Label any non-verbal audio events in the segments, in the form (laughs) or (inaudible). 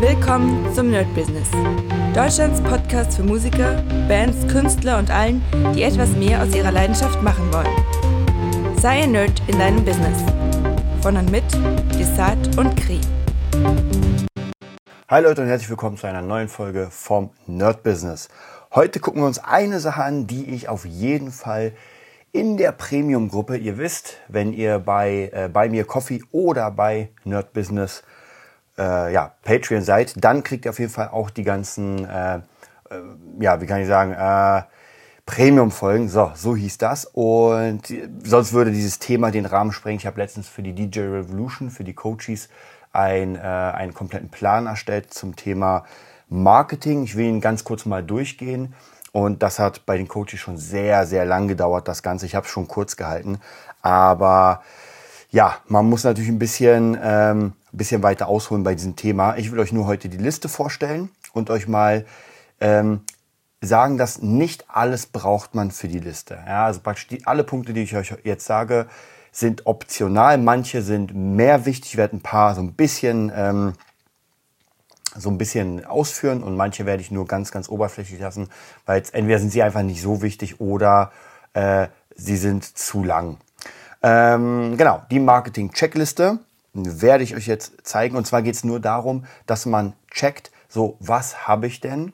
Willkommen zum Nerd Business. Deutschlands Podcast für Musiker, Bands, Künstler und allen, die etwas mehr aus ihrer Leidenschaft machen wollen. Sei ein Nerd in deinem Business. Von und mit Desart und Kri. Hi Leute und herzlich willkommen zu einer neuen Folge vom Nerd Business. Heute gucken wir uns eine Sache an, die ich auf jeden Fall in der Premium-Gruppe, ihr wisst, wenn ihr bei, äh, bei mir Coffee oder bei Nerd Business äh, ja, Patreon seid, dann kriegt ihr auf jeden Fall auch die ganzen, äh, äh, ja, wie kann ich sagen, äh, Premium-Folgen. So, so hieß das. Und sonst würde dieses Thema den Rahmen sprengen. Ich habe letztens für die DJ Revolution, für die Coaches, ein, äh, einen kompletten Plan erstellt zum Thema Marketing. Ich will ihn ganz kurz mal durchgehen. Und das hat bei den Coaches schon sehr, sehr lang gedauert, das Ganze. Ich habe es schon kurz gehalten. Aber ja, man muss natürlich ein bisschen, ähm, ein bisschen weiter ausholen bei diesem Thema. Ich will euch nur heute die Liste vorstellen und euch mal ähm, sagen, dass nicht alles braucht man für die Liste. Ja, also praktisch die, alle Punkte, die ich euch jetzt sage, sind optional. Manche sind mehr wichtig. Ich werde ein paar so ein bisschen ähm, so ein bisschen ausführen und manche werde ich nur ganz, ganz oberflächlich lassen, weil jetzt entweder sind sie einfach nicht so wichtig oder äh, sie sind zu lang. Ähm, genau, die Marketing-Checkliste werde ich euch jetzt zeigen. Und zwar geht es nur darum, dass man checkt, so was habe ich denn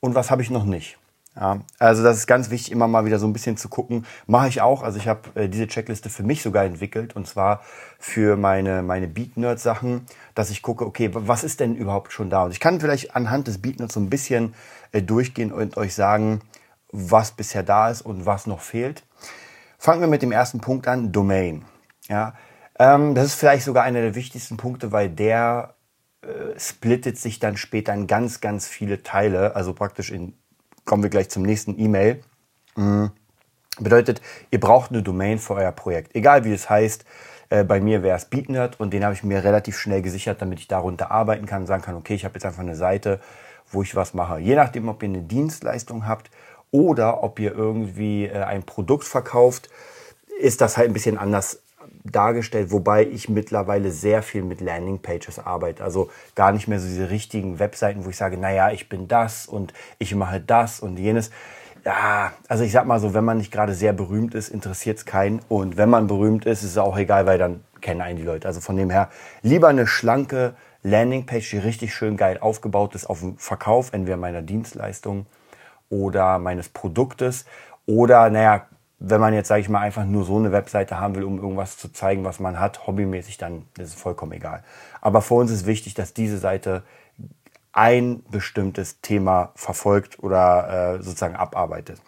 und was habe ich noch nicht. Ja, also das ist ganz wichtig, immer mal wieder so ein bisschen zu gucken. Mache ich auch. Also ich habe äh, diese Checkliste für mich sogar entwickelt und zwar für meine, meine Beat-Nerd-Sachen, dass ich gucke, okay, was ist denn überhaupt schon da? Und ich kann vielleicht anhand des Beat-Nerds so ein bisschen äh, durchgehen und euch sagen, was bisher da ist und was noch fehlt. Fangen wir mit dem ersten Punkt an, Domain. Ja, ähm, das ist vielleicht sogar einer der wichtigsten Punkte, weil der äh, splittet sich dann später in ganz, ganz viele Teile, also praktisch in kommen wir gleich zum nächsten E-Mail. Mhm. Bedeutet, ihr braucht eine Domain für euer Projekt. Egal wie es heißt, äh, bei mir wäre es BeatNerd und den habe ich mir relativ schnell gesichert, damit ich darunter arbeiten kann, sagen kann, okay, ich habe jetzt einfach eine Seite, wo ich was mache. Je nachdem, ob ihr eine Dienstleistung habt oder ob ihr irgendwie äh, ein Produkt verkauft, ist das halt ein bisschen anders dargestellt, wobei ich mittlerweile sehr viel mit Landingpages arbeite. Also gar nicht mehr so diese richtigen Webseiten, wo ich sage, naja, ich bin das und ich mache das und jenes. Ja, also ich sag mal so, wenn man nicht gerade sehr berühmt ist, interessiert es keinen. Und wenn man berühmt ist, ist es auch egal, weil dann kennen einen die Leute. Also von dem her lieber eine schlanke Landingpage, die richtig schön geil aufgebaut ist auf dem Verkauf, entweder meiner Dienstleistung oder meines Produktes. Oder, naja, wenn man jetzt, sage ich mal, einfach nur so eine Webseite haben will, um irgendwas zu zeigen, was man hat, hobbymäßig, dann ist es vollkommen egal. Aber für uns ist wichtig, dass diese Seite ein bestimmtes Thema verfolgt oder äh, sozusagen abarbeitet.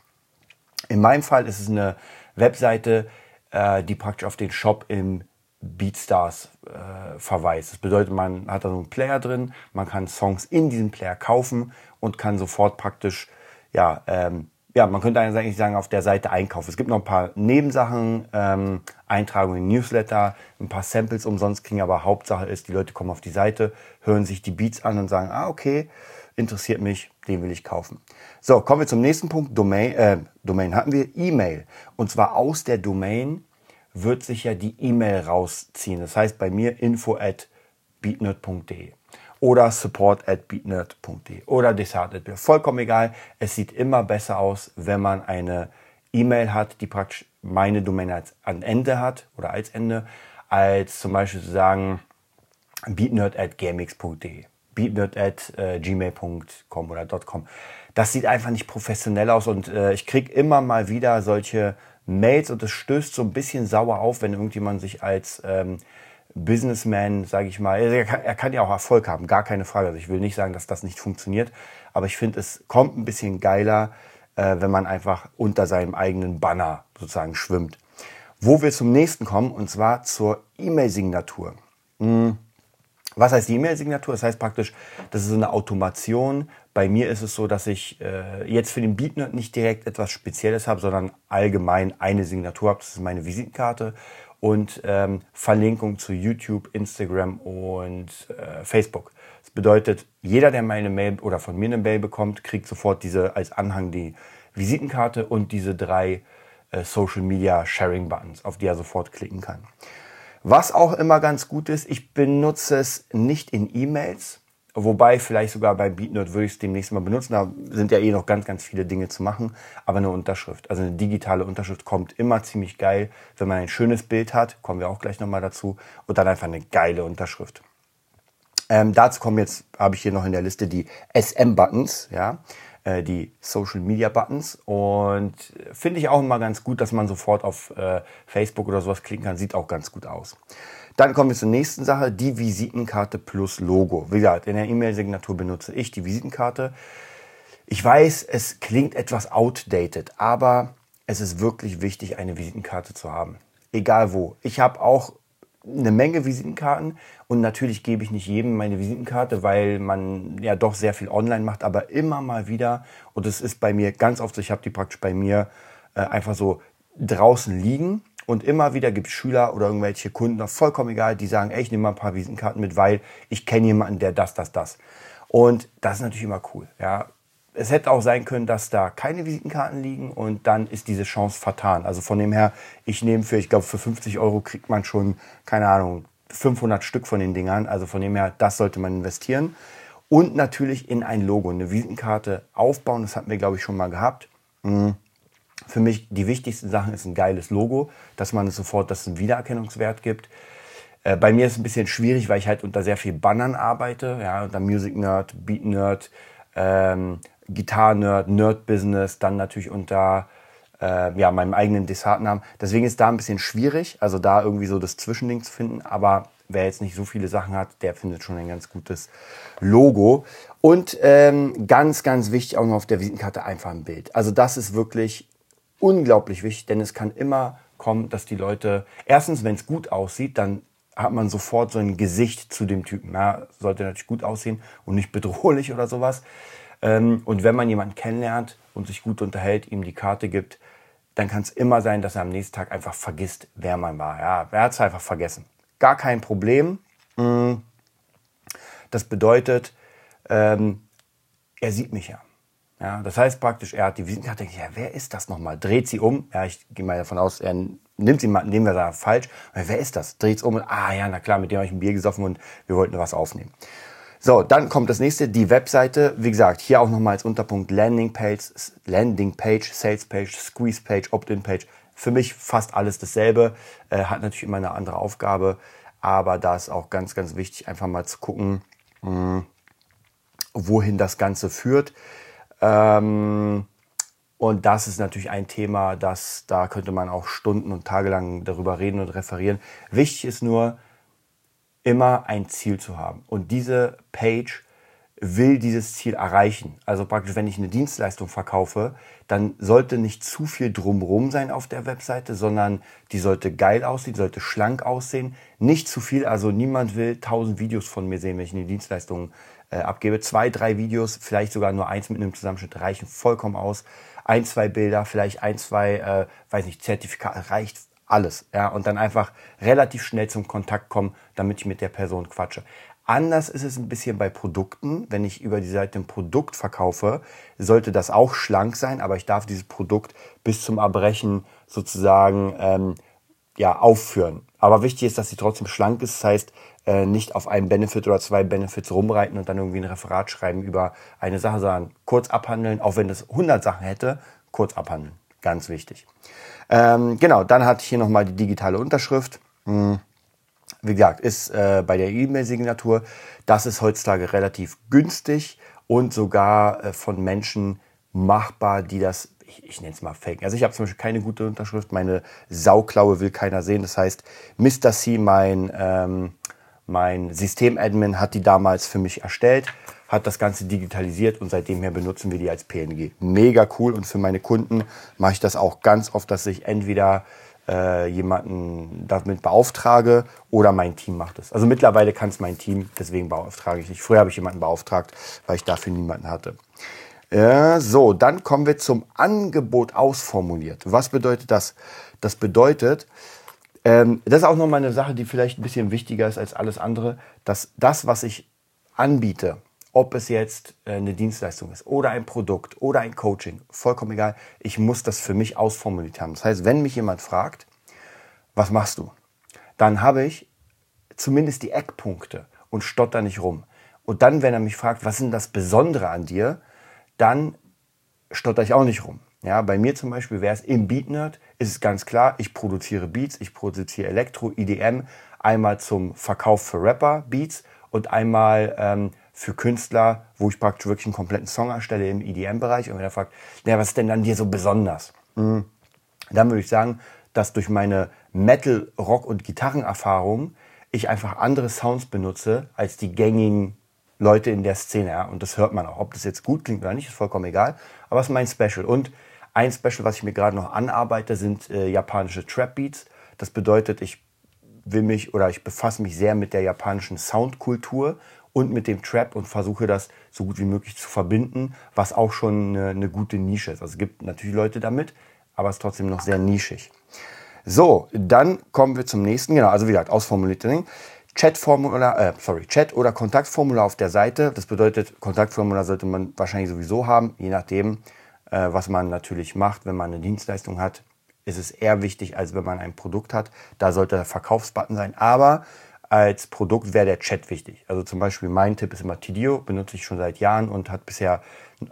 In meinem Fall ist es eine Webseite, äh, die praktisch auf den Shop im BeatStars äh, verweist. Das bedeutet, man hat da so einen Player drin, man kann Songs in diesem Player kaufen und kann sofort praktisch ja, ähm, ja, man könnte eigentlich sagen, auf der Seite einkaufen. Es gibt noch ein paar Nebensachen, ähm, Eintragungen in Newsletter, ein paar Samples umsonst kriegen, aber Hauptsache ist, die Leute kommen auf die Seite, hören sich die Beats an und sagen, ah, okay, interessiert mich, den will ich kaufen. So, kommen wir zum nächsten Punkt. Domain, äh, Domain hatten wir E-Mail. Und zwar aus der Domain wird sich ja die E-Mail rausziehen. Das heißt bei mir info at beatnerd.de oder support at beatnerd.de oder desart.de. Vollkommen egal. Es sieht immer besser aus, wenn man eine E-Mail hat, die praktisch meine Domain als an Ende hat oder als Ende, als zum Beispiel zu sagen beatnerd at gamix.de, beatnerd at äh, gmail.com oder .com. Das sieht einfach nicht professionell aus und äh, ich kriege immer mal wieder solche Mails und es stößt so ein bisschen sauer auf, wenn irgendjemand sich als ähm, Businessman, sage ich mal, er kann, er kann, ja auch Erfolg haben, gar keine Frage. Also ich will nicht sagen, dass das nicht funktioniert, aber ich finde, es kommt ein bisschen geiler, äh, wenn man einfach unter seinem eigenen Banner sozusagen schwimmt. Wo wir zum nächsten kommen, und zwar zur E-Mail-Signatur. Hm. Was heißt die E-Mail-Signatur? Das heißt praktisch, das ist eine Automation. Bei mir ist es so, dass ich äh, jetzt für den Beatnut nicht direkt etwas Spezielles habe, sondern allgemein eine Signatur habe. Das ist meine Visitenkarte und ähm, Verlinkung zu YouTube, Instagram und äh, Facebook. Das bedeutet, jeder, der meine Mail oder von mir eine Mail bekommt, kriegt sofort diese als Anhang die Visitenkarte und diese drei äh, Social Media Sharing Buttons, auf die er sofort klicken kann. Was auch immer ganz gut ist, ich benutze es nicht in E-Mails. Wobei vielleicht sogar bei BeatNote würde ich es demnächst mal benutzen. Da sind ja eh noch ganz, ganz viele Dinge zu machen. Aber eine Unterschrift, also eine digitale Unterschrift kommt immer ziemlich geil, wenn man ein schönes Bild hat. Kommen wir auch gleich nochmal dazu. Und dann einfach eine geile Unterschrift. Ähm, dazu kommen jetzt, habe ich hier noch in der Liste die SM-Buttons, ja, äh, die Social Media Buttons. Und finde ich auch immer ganz gut, dass man sofort auf äh, Facebook oder sowas klicken kann. Sieht auch ganz gut aus. Dann kommen wir zur nächsten Sache, die Visitenkarte plus Logo. Wie gesagt, in der E-Mail-Signatur benutze ich die Visitenkarte. Ich weiß, es klingt etwas outdated, aber es ist wirklich wichtig, eine Visitenkarte zu haben. Egal wo. Ich habe auch eine Menge Visitenkarten und natürlich gebe ich nicht jedem meine Visitenkarte, weil man ja doch sehr viel online macht, aber immer mal wieder und es ist bei mir ganz oft so, ich habe die praktisch bei mir äh, einfach so draußen liegen und immer wieder gibt es Schüler oder irgendwelche Kunden, vollkommen egal, die sagen, ey, ich nehme mal ein paar Visitenkarten mit, weil ich kenne jemanden, der das, das, das. Und das ist natürlich immer cool. Ja. Es hätte auch sein können, dass da keine Visitenkarten liegen und dann ist diese Chance vertan. Also von dem her, ich nehme für, ich glaube, für 50 Euro kriegt man schon, keine Ahnung, 500 Stück von den Dingern. Also von dem her, das sollte man investieren. Und natürlich in ein Logo, eine Visitenkarte aufbauen. Das hatten wir, glaube ich, schon mal gehabt. Mhm für mich die wichtigsten Sachen ist ein geiles Logo, dass man es sofort, dass es einen Wiedererkennungswert gibt. Äh, bei mir ist es ein bisschen schwierig, weil ich halt unter sehr viel Bannern arbeite, ja, unter Music Nerd, Beat Nerd, ähm, Gitarre Nerd, Nerd Business, dann natürlich unter äh, ja, meinem eigenen Dessertnamen. Deswegen ist da ein bisschen schwierig, also da irgendwie so das Zwischending zu finden, aber wer jetzt nicht so viele Sachen hat, der findet schon ein ganz gutes Logo. Und ähm, ganz, ganz wichtig auch noch auf der Visitenkarte einfach ein Bild. Also das ist wirklich unglaublich wichtig, denn es kann immer kommen, dass die Leute, erstens, wenn es gut aussieht, dann hat man sofort so ein Gesicht zu dem Typen. Ja, sollte natürlich gut aussehen und nicht bedrohlich oder sowas. Ähm, und wenn man jemanden kennenlernt und sich gut unterhält, ihm die Karte gibt, dann kann es immer sein, dass er am nächsten Tag einfach vergisst, wer man war. Ja, er hat es einfach vergessen. Gar kein Problem. Mm. Das bedeutet, ähm, er sieht mich ja. Ja, das heißt praktisch, er hat die Visitenkarte, denkt, ja, wer ist das nochmal? Dreht sie um. Ja, ich gehe mal davon aus, er nimmt sie mal, nehmen wir da falsch. wer ist das? Dreht es um und, ah ja, na klar, mit dem habe ich ein Bier gesoffen und wir wollten was aufnehmen. So, dann kommt das nächste, die Webseite. Wie gesagt, hier auch nochmal als Unterpunkt Landing Page, Landing Page, Sales Page, Squeeze Page, Opt-in Page. Für mich fast alles dasselbe. Äh, hat natürlich immer eine andere Aufgabe. Aber da ist auch ganz, ganz wichtig, einfach mal zu gucken, mh, hm, wohin das Ganze führt. Ähm, und das ist natürlich ein Thema, das da könnte man auch Stunden und Tage lang darüber reden und referieren. Wichtig ist nur, immer ein Ziel zu haben. Und diese Page will dieses Ziel erreichen. Also praktisch, wenn ich eine Dienstleistung verkaufe, dann sollte nicht zu viel drumrum sein auf der Webseite, sondern die sollte geil aussehen, sollte schlank aussehen. Nicht zu viel, also niemand will tausend Videos von mir sehen, wenn ich eine Dienstleistung äh, abgebe. Zwei, drei Videos, vielleicht sogar nur eins mit einem Zusammenschnitt reichen vollkommen aus. Ein, zwei Bilder, vielleicht ein, zwei, äh, weiß nicht, Zertifikate, reicht alles. Ja, und dann einfach relativ schnell zum Kontakt kommen, damit ich mit der Person quatsche. Anders ist es ein bisschen bei Produkten. Wenn ich über die Seite ein Produkt verkaufe, sollte das auch schlank sein, aber ich darf dieses Produkt bis zum Erbrechen sozusagen ähm, ja, aufführen. Aber wichtig ist, dass sie trotzdem schlank ist. Das heißt, äh, nicht auf einem Benefit oder zwei Benefits rumreiten und dann irgendwie ein Referat schreiben über eine Sache, sondern kurz abhandeln, auch wenn das 100 Sachen hätte, kurz abhandeln. Ganz wichtig. Ähm, genau, dann hatte ich hier nochmal die digitale Unterschrift. Hm. Wie gesagt, ist äh, bei der E-Mail-Signatur, das ist heutzutage relativ günstig und sogar äh, von Menschen machbar, die das ich, ich nenne es mal Fake. Also ich habe zum Beispiel keine gute Unterschrift, meine Sauklaue will keiner sehen. Das heißt, Mr. C, mein, ähm, mein Systemadmin, hat die damals für mich erstellt, hat das Ganze digitalisiert und seitdem her benutzen wir die als PNG. Mega cool und für meine Kunden mache ich das auch ganz oft, dass ich entweder äh, jemanden damit beauftrage oder mein Team macht es. Also mittlerweile kann es mein Team, deswegen beauftrage ich nicht. Früher habe ich jemanden beauftragt, weil ich dafür niemanden hatte. Ja, so, dann kommen wir zum Angebot ausformuliert. Was bedeutet das? Das bedeutet, ähm, das ist auch nochmal eine Sache, die vielleicht ein bisschen wichtiger ist als alles andere, dass das, was ich anbiete, ob es jetzt äh, eine Dienstleistung ist oder ein Produkt oder ein Coaching, vollkommen egal, ich muss das für mich ausformuliert haben. Das heißt, wenn mich jemand fragt, was machst du, dann habe ich zumindest die Eckpunkte und stotter nicht rum. Und dann, wenn er mich fragt, was ist denn das Besondere an dir, dann stotter ich auch nicht rum. Ja, bei mir zum Beispiel wäre es im BeatNerd, ist es ganz klar, ich produziere Beats, ich produziere Elektro, EDM, einmal zum Verkauf für Rapper Beats und einmal ähm, für Künstler, wo ich praktisch wirklich einen kompletten Song erstelle im EDM-Bereich. Und wenn er fragt, naja, was ist denn dann dir so besonders? Mhm. Dann würde ich sagen, dass durch meine Metal, Rock und Gitarrenerfahrung ich einfach andere Sounds benutze als die gängigen Leute in der Szene. Ja? Und das hört man auch. Ob das jetzt gut klingt oder nicht, ist vollkommen egal. Aber es ist mein Special. Und ein Special, was ich mir gerade noch anarbeite, sind äh, japanische Trap Beats. Das bedeutet, ich will mich oder ich befasse mich sehr mit der japanischen Soundkultur und mit dem Trap und versuche das so gut wie möglich zu verbinden, was auch schon eine, eine gute Nische ist. Also es gibt natürlich Leute damit, aber es ist trotzdem noch sehr nischig. So, dann kommen wir zum nächsten. Genau, also wie gesagt, ausformulierte Ding. Chatformular, äh, sorry, Chat oder Kontaktformular auf der Seite. Das bedeutet, Kontaktformular sollte man wahrscheinlich sowieso haben, je nachdem, äh, was man natürlich macht. Wenn man eine Dienstleistung hat, ist es eher wichtig, als wenn man ein Produkt hat. Da sollte der Verkaufsbutton sein. Aber als Produkt wäre der Chat wichtig. Also zum Beispiel mein Tipp ist immer Tidio, benutze ich schon seit Jahren und hat bisher,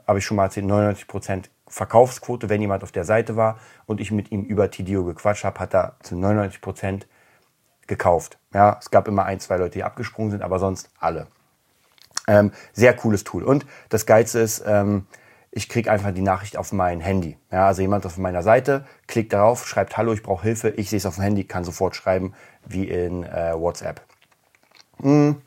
habe ich schon mal erzählt, 99% Verkaufsquote, wenn jemand auf der Seite war und ich mit ihm über Tidio gequatscht habe, hat er zu 99% gekauft. Ja, es gab immer ein, zwei Leute, die abgesprungen sind, aber sonst alle. Ähm, sehr cooles Tool. Und das Geilste ist, ähm, ich kriege einfach die Nachricht auf mein Handy. Ja, also jemand auf meiner Seite klickt darauf, schreibt Hallo, ich brauche Hilfe. Ich sehe es auf dem Handy, kann sofort schreiben, wie in äh, WhatsApp. Mhm.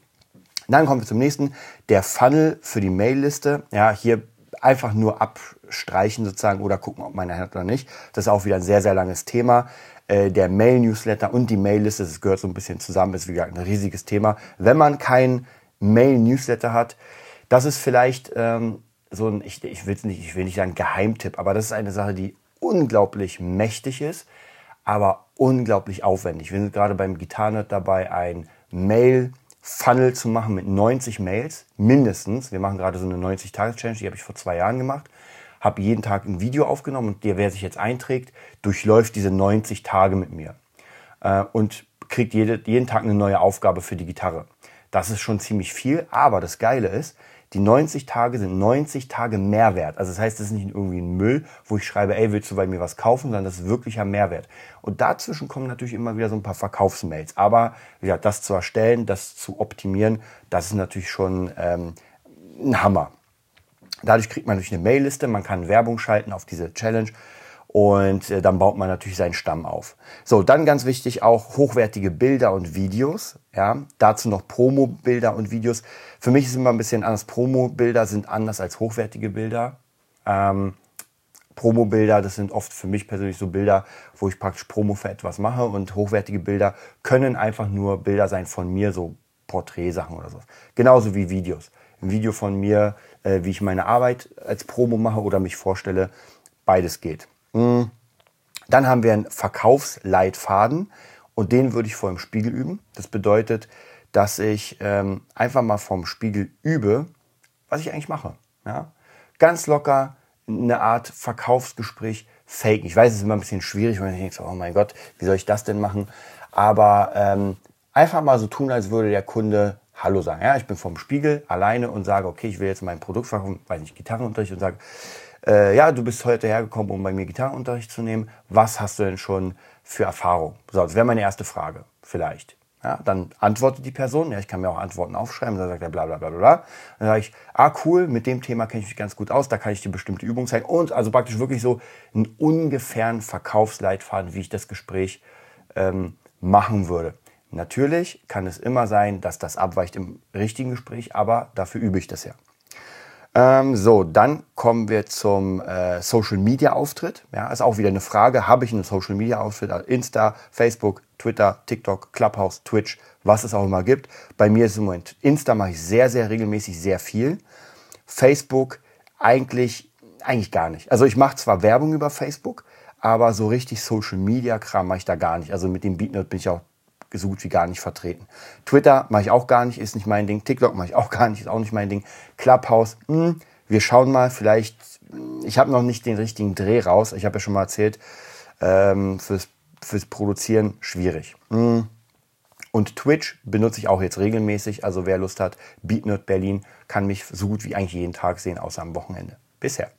Dann kommen wir zum nächsten. Der Funnel für die Mailliste. Ja, hier einfach nur abstreichen sozusagen oder gucken, ob man hat oder nicht. Das ist auch wieder ein sehr, sehr langes Thema. Äh, der Mail-Newsletter und die Mailliste, das gehört so ein bisschen zusammen, ist wie gesagt ein riesiges Thema. Wenn man kein Mail-Newsletter hat, das ist vielleicht ähm, so ein, ich, ich, will nicht, ich will nicht sagen Geheimtipp, aber das ist eine Sache, die unglaublich mächtig ist, aber unglaublich aufwendig. Wir sind gerade beim Gitarnet dabei, ein Mail-Funnel zu machen mit 90 Mails, mindestens. Wir machen gerade so eine 90-Tages-Challenge, die habe ich vor zwei Jahren gemacht. Habe jeden Tag ein Video aufgenommen und der, wer sich jetzt einträgt, durchläuft diese 90 Tage mit mir. Äh, und kriegt jede, jeden Tag eine neue Aufgabe für die Gitarre. Das ist schon ziemlich viel, aber das Geile ist, die 90 Tage sind 90 Tage Mehrwert. Also das heißt, es ist nicht irgendwie ein Müll, wo ich schreibe, ey, willst du bei mir was kaufen, sondern das ist wirklicher Mehrwert. Und dazwischen kommen natürlich immer wieder so ein paar Verkaufsmails. Aber ja, das zu erstellen, das zu optimieren, das ist natürlich schon ähm, ein Hammer. Dadurch kriegt man natürlich eine Mailliste, man kann Werbung schalten auf diese Challenge und äh, dann baut man natürlich seinen Stamm auf. So, dann ganz wichtig auch hochwertige Bilder und Videos. Ja, dazu noch Promo-Bilder und Videos. Für mich ist immer ein bisschen anders. Promo-Bilder sind anders als hochwertige Bilder. Ähm, Promo-Bilder, das sind oft für mich persönlich so Bilder, wo ich praktisch Promo für etwas mache und hochwertige Bilder können einfach nur Bilder sein von mir, so Porträtsachen oder so. Genauso wie Videos. Ein Video von mir, äh, wie ich meine Arbeit als Promo mache oder mich vorstelle, beides geht. Hm. Dann haben wir einen Verkaufsleitfaden und den würde ich vor dem Spiegel üben. Das bedeutet, dass ich ähm, einfach mal vorm Spiegel übe, was ich eigentlich mache. Ja? Ganz locker eine Art Verkaufsgespräch faken. Ich weiß, es ist immer ein bisschen schwierig, wenn ich denke, oh mein Gott, wie soll ich das denn machen? Aber ähm, einfach mal so tun, als würde der Kunde Hallo sagen. Ja, ich bin vorm Spiegel alleine und sage, okay, ich will jetzt mein Produkt verkaufen, weiß nicht, Gitarrenunterricht und sage, äh, ja, du bist heute hergekommen, um bei mir Gitarrenunterricht zu nehmen. Was hast du denn schon für Erfahrung? So, das wäre meine erste Frage, vielleicht. Ja, dann antwortet die Person, ja, ich kann mir auch Antworten aufschreiben, dann sagt er bla bla bla bla. Dann sage ich, ah cool, mit dem Thema kenne ich mich ganz gut aus, da kann ich dir bestimmte Übungen zeigen. Und also praktisch wirklich so einen ungefähren Verkaufsleitfaden, wie ich das Gespräch ähm, machen würde. Natürlich kann es immer sein, dass das abweicht im richtigen Gespräch, aber dafür übe ich das ja. Ähm, so, dann kommen wir zum äh, Social Media Auftritt. Ja, ist auch wieder eine Frage. Habe ich einen Social Media Auftritt? Also Insta, Facebook, Twitter, TikTok, Clubhouse, Twitch, was es auch immer gibt. Bei mir ist im Moment Insta mache ich sehr, sehr regelmäßig sehr viel. Facebook eigentlich, eigentlich gar nicht. Also ich mache zwar Werbung über Facebook, aber so richtig Social Media Kram mache ich da gar nicht. Also mit dem Beatnote bin ich auch so gut wie gar nicht vertreten. Twitter mache ich auch gar nicht, ist nicht mein Ding. TikTok mache ich auch gar nicht, ist auch nicht mein Ding. Clubhouse, mh, hm, wir schauen mal, vielleicht, ich habe noch nicht den richtigen Dreh raus. Ich habe ja schon mal erzählt, ähm, fürs, fürs Produzieren schwierig. Mh. Hm. Und Twitch benutze ich auch jetzt regelmäßig. Also wer Lust hat, BeatNerd Berlin kann mich so gut wie eigentlich jeden Tag sehen, außer am Wochenende. Bisher.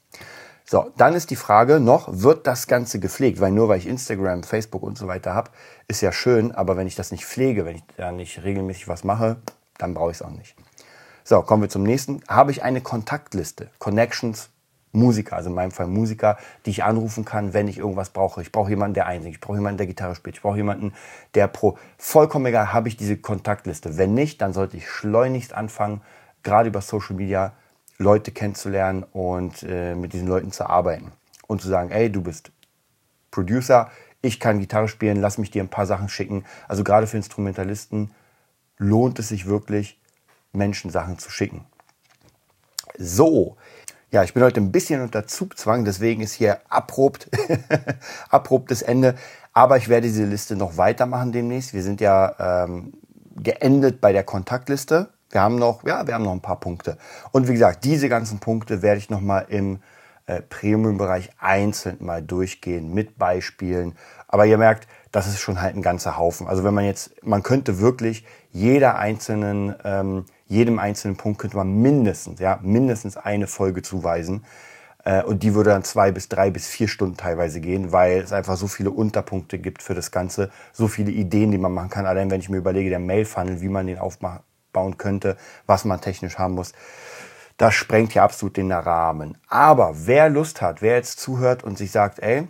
So, dann ist die Frage noch, wird das Ganze gepflegt? Weil nur weil ich Instagram, Facebook und so weiter habe, ist ja schön, aber wenn ich das nicht pflege, wenn ich da nicht regelmäßig was mache, dann brauche ich es auch nicht. So, kommen wir zum nächsten. Habe ich eine Kontaktliste, Connections, Musiker, also in meinem Fall Musiker, die ich anrufen kann, wenn ich irgendwas brauche. Ich brauche jemanden, der einsingt. Ich brauche jemanden, der Gitarre spielt. Ich brauche jemanden, der pro. Vollkommen egal, habe ich diese Kontaktliste. Wenn nicht, dann sollte ich schleunigst anfangen, gerade über Social Media Leute kennenzulernen und äh, mit diesen Leuten zu arbeiten. Und zu sagen, ey, du bist Producer, ich kann Gitarre spielen, lass mich dir ein paar Sachen schicken. Also gerade für Instrumentalisten lohnt es sich wirklich, Menschen Sachen zu schicken. So, ja, ich bin heute ein bisschen unter Zugzwang, deswegen ist hier abrupt, (laughs) abruptes Ende. Aber ich werde diese Liste noch weitermachen demnächst. Wir sind ja ähm, geendet bei der Kontaktliste. Wir haben noch, ja, wir haben noch ein paar Punkte. Und wie gesagt, diese ganzen Punkte werde ich noch mal im äh, Premium-Bereich einzeln mal durchgehen mit Beispielen. Aber ihr merkt, das ist schon halt ein ganzer Haufen. Also wenn man jetzt, man könnte wirklich jeder einzelnen, ähm, jedem einzelnen Punkt könnte man mindestens, ja, mindestens eine Folge zuweisen. Äh, und die würde dann zwei bis drei bis vier Stunden teilweise gehen, weil es einfach so viele Unterpunkte gibt für das Ganze, so viele Ideen, die man machen kann. Allein wenn ich mir überlege, der Mail-Funnel, wie man den aufbauen könnte, was man technisch haben muss. Das sprengt ja absolut den Rahmen. Aber wer Lust hat, wer jetzt zuhört und sich sagt, ey,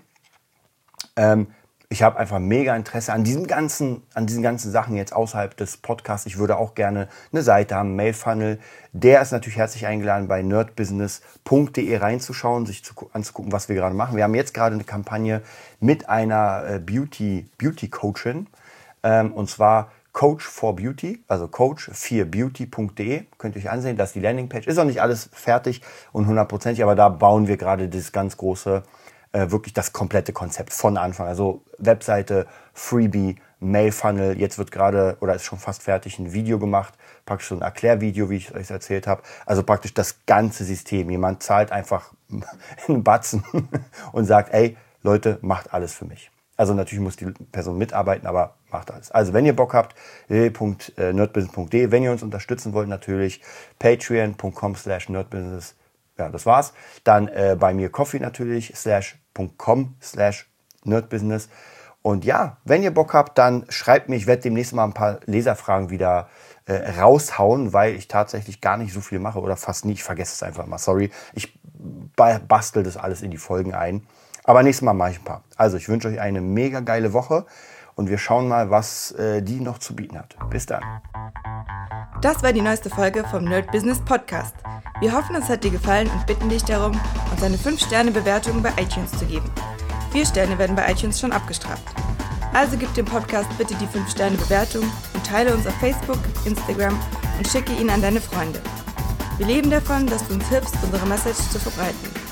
ähm, ich habe einfach mega Interesse an diesen ganzen, an diesen ganzen Sachen jetzt außerhalb des Podcasts. Ich würde auch gerne eine Seite haben, Mailfunnel. Der ist natürlich herzlich eingeladen, bei nerdbusiness.de reinzuschauen, sich zu, anzugucken, was wir gerade machen. Wir haben jetzt gerade eine Kampagne mit einer äh, Beauty, Beauty Coachin. Ähm, und zwar Coach for Beauty, also coach4beauty.de. Könnt ihr euch ansehen, das ist die Landingpage. Ist noch nicht alles fertig und hundertprozentig, aber da bauen wir gerade das ganz große äh, wirklich das komplette Konzept von Anfang. Also Webseite, Freebie, Mail-Funnel. Jetzt wird gerade oder ist schon fast fertig ein Video gemacht, praktisch so ein Erklärvideo, wie ich euch erzählt habe. Also praktisch das ganze System. Jemand zahlt einfach (laughs) einen Batzen (laughs) und sagt, ey, Leute, macht alles für mich. Also natürlich muss die Person mitarbeiten, aber macht alles. Also wenn ihr Bock habt, www.nerdbusiness.de. Wenn ihr uns unterstützen wollt, natürlich patreon.com slash nerdbusiness. Ja, das war's. Dann äh, bei mir Coffee natürlich, slash patreon.com slash nerdbusiness. Und ja, wenn ihr Bock habt, dann schreibt mir. Ich werde demnächst mal ein paar Leserfragen wieder äh, raushauen, weil ich tatsächlich gar nicht so viel mache oder fast nie. Ich vergesse es einfach mal. Sorry. Ich bastel das alles in die Folgen ein. Aber nächstes Mal mache ich ein paar. Also ich wünsche euch eine mega geile Woche und wir schauen mal, was äh, die noch zu bieten hat. Bis dann. Das war die neueste Folge vom Nerd Business Podcast. Wir hoffen, es hat dir gefallen und bitten dich darum, uns eine 5-Sterne-Bewertung bei iTunes zu geben. Vier Sterne werden bei iTunes schon abgestraft. Also gib dem Podcast bitte die 5-Sterne-Bewertung und teile uns auf Facebook, Instagram und schicke ihn an deine Freunde. Wir leben davon, dass du uns hilfst, unsere Message zu verbreiten.